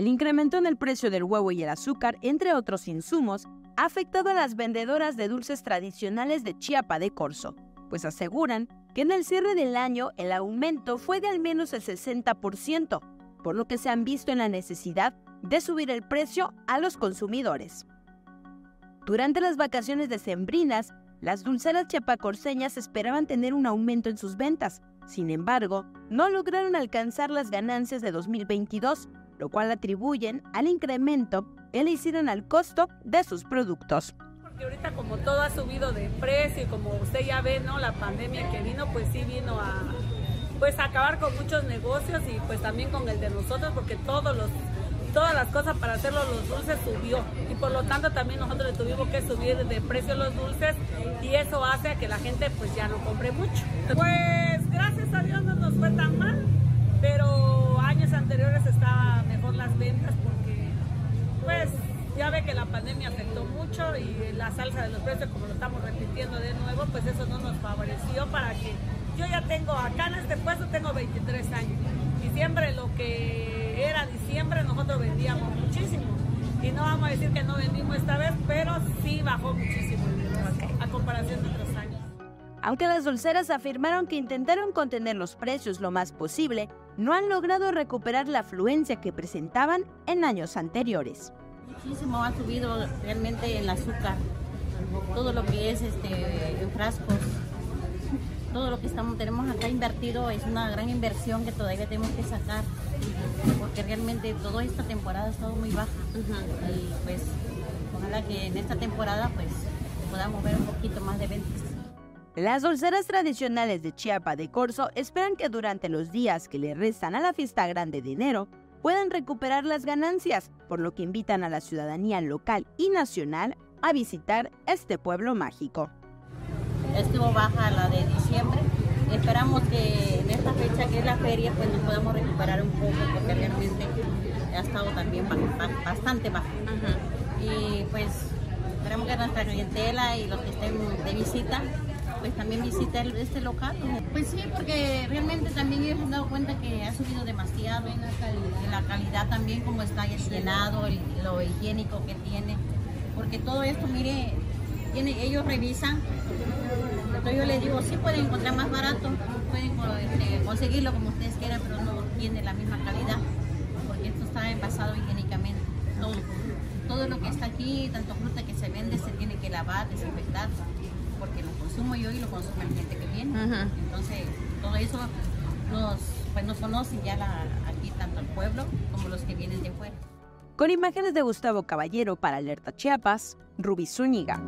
El incremento en el precio del huevo y el azúcar, entre otros insumos, ha afectado a las vendedoras de dulces tradicionales de Chiapa de Corzo, pues aseguran que en el cierre del año el aumento fue de al menos el 60%, por lo que se han visto en la necesidad de subir el precio a los consumidores. Durante las vacaciones decembrinas, las dulceras chiapacorseñas esperaban tener un aumento en sus ventas. Sin embargo, no lograron alcanzar las ganancias de 2022, lo cual atribuyen al incremento que le hicieron al costo de sus productos. Porque ahorita como todo ha subido de precio y como usted ya ve, ¿no? La pandemia que vino, pues sí vino a pues acabar con muchos negocios y pues también con el de nosotros porque todos los todas las cosas para hacerlo los dulces subió y por lo tanto también nosotros le tuvimos que subir de precio los dulces y eso hace que la gente pues ya no compre mucho. Pues gracias a Dios no nos fue tan mal, pero anteriores estaba mejor las ventas porque pues ya ve que la pandemia afectó mucho y la salsa de los precios como lo estamos repitiendo de nuevo pues eso no nos favoreció para que yo ya tengo acá en este puesto tengo 23 años y siempre lo que era diciembre nosotros vendíamos muchísimo. Y no vamos a decir que no vendimos esta vez, pero sí bajó muchísimo a comparación de otros. Aunque las dulceras afirmaron que intentaron contener los precios lo más posible, no han logrado recuperar la afluencia que presentaban en años anteriores. Muchísimo ha subido realmente el azúcar, todo lo que es este, en frascos, todo lo que estamos, tenemos acá invertido es una gran inversión que todavía tenemos que sacar, porque realmente toda esta temporada ha estado muy baja. Y pues ojalá que en esta temporada pues podamos ver un poquito más de ventas. Las dulceras tradicionales de Chiapa de Corzo esperan que durante los días que le restan a la fiesta grande de enero puedan recuperar las ganancias, por lo que invitan a la ciudadanía local y nacional a visitar este pueblo mágico estuvo baja la de diciembre. Esperamos que en esta fecha que es la feria pues nos podamos recuperar un poco porque realmente ha estado también bastante baja. Y pues esperamos que nuestra clientela y los que estén de visita pues también visiten este local. Pues sí, porque realmente también ellos han dado cuenta que ha subido demasiado en la calidad, en la calidad también como está llenado, lo higiénico que tiene, porque todo esto, mire, tiene, ellos revisan entonces yo les digo, sí pueden encontrar más barato, pueden este, conseguirlo como ustedes quieran, pero no tiene la misma calidad, porque esto está envasado higiénicamente. Todo, todo lo que está aquí, tanto fruta que se vende, se tiene que lavar, desinfectar, porque lo consumo yo y lo consume la gente que viene. Entonces, todo eso nos, pues nos conocen ya aquí tanto el pueblo como los que vienen de fuera. Con imágenes de Gustavo Caballero para Alerta Chiapas, Rubí Zúñiga.